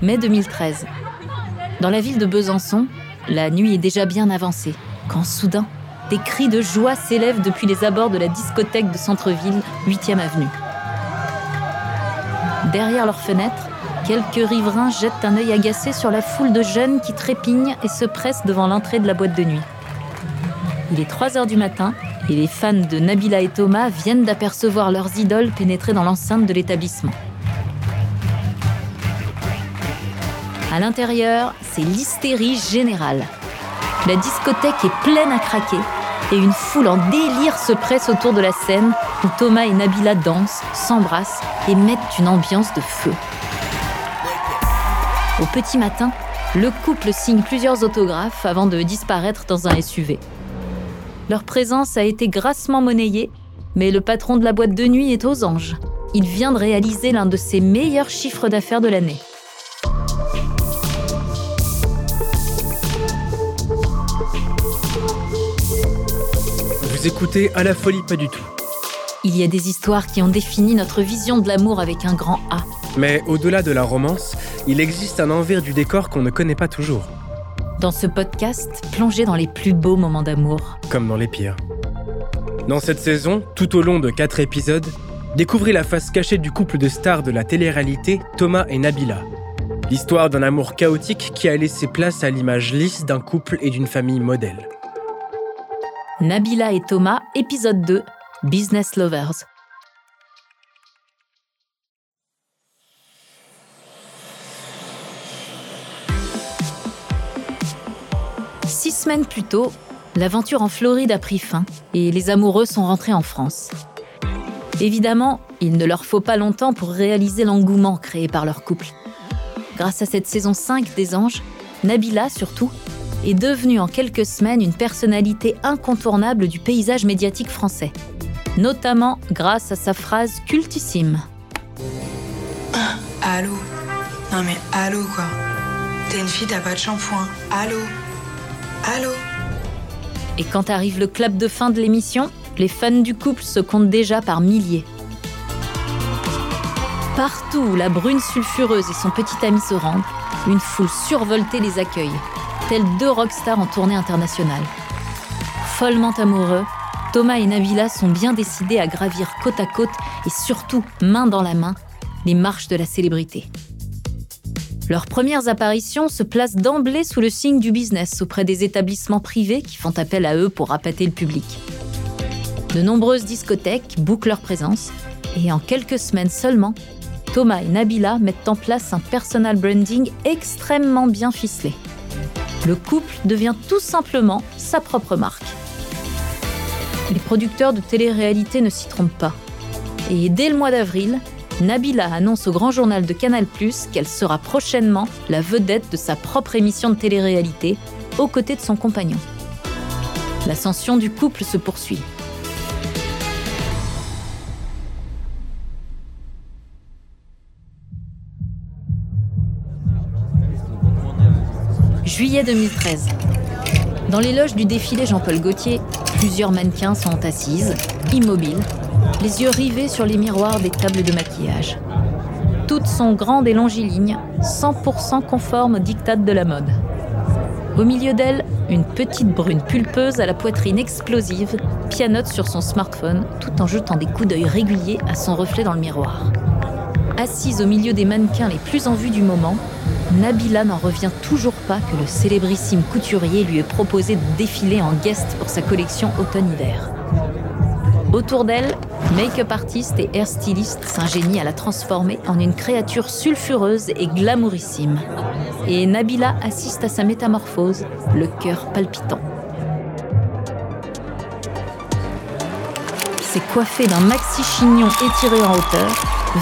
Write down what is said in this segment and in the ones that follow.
Mai 2013. Dans la ville de Besançon, la nuit est déjà bien avancée, quand soudain, des cris de joie s'élèvent depuis les abords de la discothèque de centre-ville, 8e avenue. Derrière leurs fenêtres, quelques riverains jettent un œil agacé sur la foule de jeunes qui trépignent et se pressent devant l'entrée de la boîte de nuit. Il est 3 heures du matin et les fans de Nabila et Thomas viennent d'apercevoir leurs idoles pénétrer dans l'enceinte de l'établissement. À l'intérieur, c'est l'hystérie générale. La discothèque est pleine à craquer et une foule en délire se presse autour de la scène où Thomas et Nabila dansent, s'embrassent et mettent une ambiance de feu. Au petit matin, le couple signe plusieurs autographes avant de disparaître dans un SUV. Leur présence a été grassement monnayée, mais le patron de la boîte de nuit est aux anges. Il vient de réaliser l'un de ses meilleurs chiffres d'affaires de l'année. Écoutez à la folie pas du tout. Il y a des histoires qui ont défini notre vision de l'amour avec un grand A. Mais au-delà de la romance, il existe un envers du décor qu'on ne connaît pas toujours, Dans ce podcast, plongez dans les plus beaux moments d'amour. comme dans les pires. Dans cette saison, tout au long de quatre épisodes, découvrez la face cachée du couple de stars de la télé-réalité, Thomas et Nabila. L'histoire d'un amour chaotique qui a laissé place à l'image lisse d'un couple et d'une famille modèle. Nabila et Thomas, épisode 2, Business Lovers. Six semaines plus tôt, l'aventure en Floride a pris fin et les amoureux sont rentrés en France. Évidemment, il ne leur faut pas longtemps pour réaliser l'engouement créé par leur couple. Grâce à cette saison 5 des Anges, Nabila surtout est devenue en quelques semaines une personnalité incontournable du paysage médiatique français, notamment grâce à sa phrase cultissime. Allô Non mais allô quoi T'es une fille, t'as pas de shampoing. Allô Allô Et quand arrive le clap de fin de l'émission, les fans du couple se comptent déjà par milliers. Partout où la brune sulfureuse et son petit ami se rendent, une foule survoltée les accueille, tels deux rockstars en tournée internationale. Follement amoureux, Thomas et Nabila sont bien décidés à gravir côte à côte et surtout main dans la main les marches de la célébrité. Leurs premières apparitions se placent d'emblée sous le signe du business auprès des établissements privés qui font appel à eux pour appâter le public. De nombreuses discothèques bouclent leur présence et en quelques semaines seulement, Thomas et Nabila mettent en place un personal branding extrêmement bien ficelé. Le couple devient tout simplement sa propre marque. Les producteurs de télé-réalité ne s'y trompent pas. Et dès le mois d'avril, Nabila annonce au grand journal de Canal+, qu'elle sera prochainement la vedette de sa propre émission de télé-réalité, aux côtés de son compagnon. L'ascension du couple se poursuit. Juillet 2013. Dans les loges du défilé Jean-Paul Gaultier, plusieurs mannequins sont assises, immobiles, les yeux rivés sur les miroirs des tables de maquillage. Toutes sont grandes et longilignes, 100% conformes aux dictates de la mode. Au milieu d'elle, une petite brune pulpeuse à la poitrine explosive pianote sur son smartphone tout en jetant des coups d'œil réguliers à son reflet dans le miroir. Assise au milieu des mannequins les plus en vue du moment, Nabila n'en revient toujours pas que le célébrissime couturier lui ait proposé de défiler en guest pour sa collection automne-hiver. Autour d'elle, make-up artiste et hairstyliste s'ingénient à la transformer en une créature sulfureuse et glamourissime. Et Nabila assiste à sa métamorphose, le cœur palpitant. C'est coiffé d'un maxi chignon étiré en hauteur,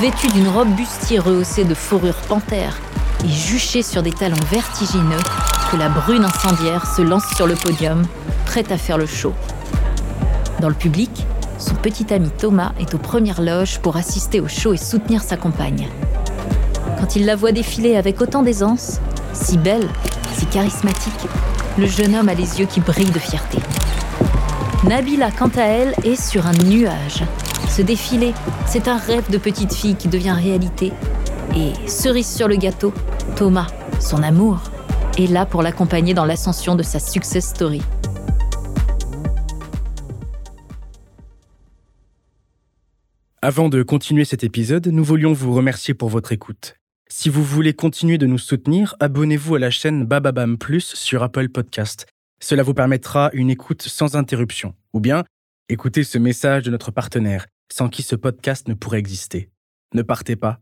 vêtu d'une robe bustier rehaussée de fourrure panthère et juché sur des talons vertigineux, que la brune incendiaire se lance sur le podium, prête à faire le show. Dans le public, son petit ami Thomas est aux premières loges pour assister au show et soutenir sa compagne. Quand il la voit défiler avec autant d'aisance, si belle, si charismatique, le jeune homme a les yeux qui brillent de fierté. Nabila, quant à elle, est sur un nuage. Ce défilé, c'est un rêve de petite fille qui devient réalité. Et cerise sur le gâteau, Thomas, son amour, est là pour l'accompagner dans l'ascension de sa success story. Avant de continuer cet épisode, nous voulions vous remercier pour votre écoute. Si vous voulez continuer de nous soutenir, abonnez-vous à la chaîne Bababam Plus sur Apple Podcast. Cela vous permettra une écoute sans interruption. Ou bien, écoutez ce message de notre partenaire, sans qui ce podcast ne pourrait exister. Ne partez pas,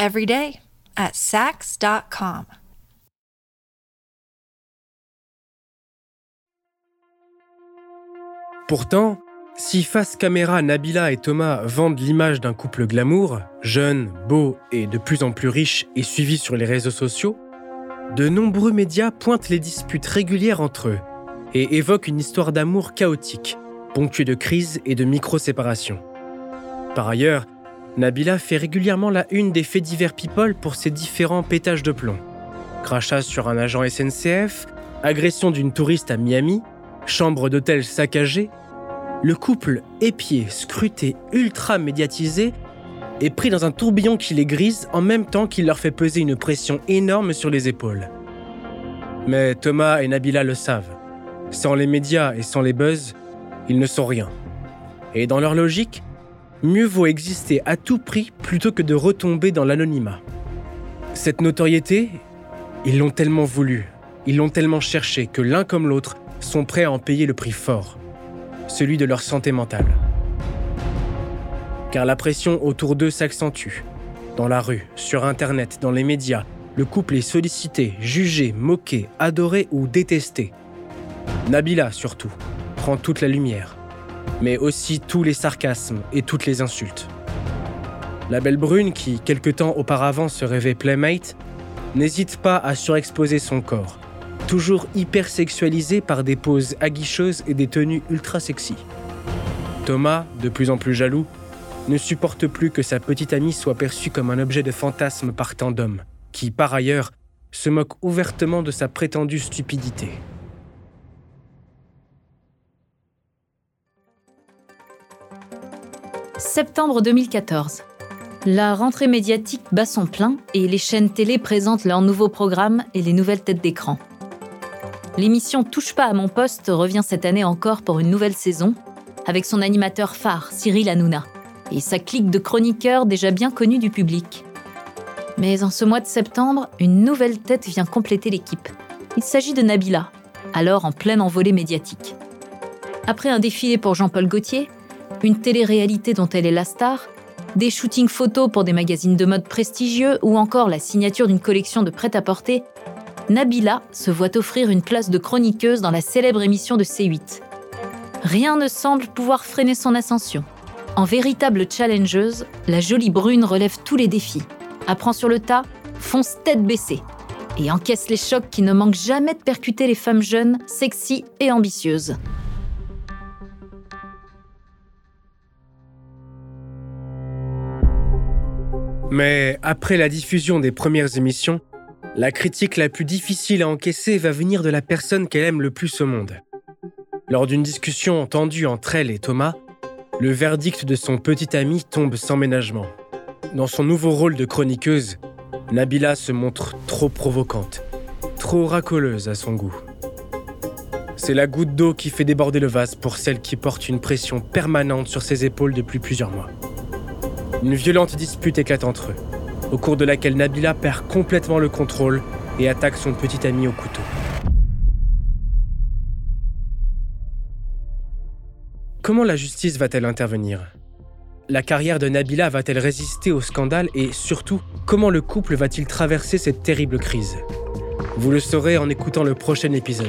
at Sax.com. Pourtant, si face caméra Nabila et Thomas vendent l'image d'un couple glamour, jeune, beau et de plus en plus riche et suivi sur les réseaux sociaux, de nombreux médias pointent les disputes régulières entre eux et évoquent une histoire d'amour chaotique, ponctuée de crises et de micro-séparations. Par ailleurs, Nabila fait régulièrement la une des faits divers people pour ses différents pétages de plomb. Crachats sur un agent SNCF, agression d'une touriste à Miami, chambre d'hôtel saccagée, le couple épié, scruté, ultra médiatisé est pris dans un tourbillon qui les grise en même temps qu'il leur fait peser une pression énorme sur les épaules. Mais Thomas et Nabila le savent. Sans les médias et sans les buzz, ils ne sont rien. Et dans leur logique, mieux vaut exister à tout prix plutôt que de retomber dans l'anonymat. Cette notoriété, ils l'ont tellement voulu, ils l'ont tellement cherché que l'un comme l'autre sont prêts à en payer le prix fort celui de leur santé mentale. Car la pression autour d'eux s'accentue. Dans la rue, sur Internet, dans les médias, le couple est sollicité, jugé, moqué, adoré ou détesté. Nabila, surtout, prend toute la lumière, mais aussi tous les sarcasmes et toutes les insultes. La belle brune, qui quelque temps auparavant se rêvait playmate, n'hésite pas à surexposer son corps, toujours hyper sexualisé par des poses aguicheuses et des tenues ultra sexy. Thomas, de plus en plus jaloux, ne supporte plus que sa petite amie soit perçue comme un objet de fantasme par tant d'hommes, qui, par ailleurs, se moquent ouvertement de sa prétendue stupidité. Septembre 2014. La rentrée médiatique bat son plein et les chaînes télé présentent leurs nouveaux programmes et les nouvelles têtes d'écran. L'émission Touche pas à mon poste revient cette année encore pour une nouvelle saison, avec son animateur phare, Cyril Hanouna, et sa clique de chroniqueurs déjà bien connus du public. Mais en ce mois de septembre, une nouvelle tête vient compléter l'équipe. Il s'agit de Nabila, alors en pleine envolée médiatique. Après un défilé pour Jean-Paul Gaultier, une télé-réalité dont elle est la star, des shootings photos pour des magazines de mode prestigieux ou encore la signature d'une collection de prêt-à-porter, Nabila se voit offrir une place de chroniqueuse dans la célèbre émission de C8. Rien ne semble pouvoir freiner son ascension. En véritable challengeuse, la jolie brune relève tous les défis, apprend sur le tas, fonce tête baissée et encaisse les chocs qui ne manquent jamais de percuter les femmes jeunes, sexy et ambitieuses. Mais après la diffusion des premières émissions, la critique la plus difficile à encaisser va venir de la personne qu'elle aime le plus au monde. Lors d'une discussion tendue entre elle et Thomas, le verdict de son petit ami tombe sans ménagement. Dans son nouveau rôle de chroniqueuse, Nabila se montre trop provocante, trop racoleuse à son goût. C'est la goutte d'eau qui fait déborder le vase pour celle qui porte une pression permanente sur ses épaules depuis plusieurs mois. Une violente dispute éclate entre eux, au cours de laquelle Nabila perd complètement le contrôle et attaque son petit ami au couteau. Comment la justice va-t-elle intervenir? La carrière de Nabila va-t-elle résister au scandale et surtout, comment le couple va-t-il traverser cette terrible crise? Vous le saurez en écoutant le prochain épisode.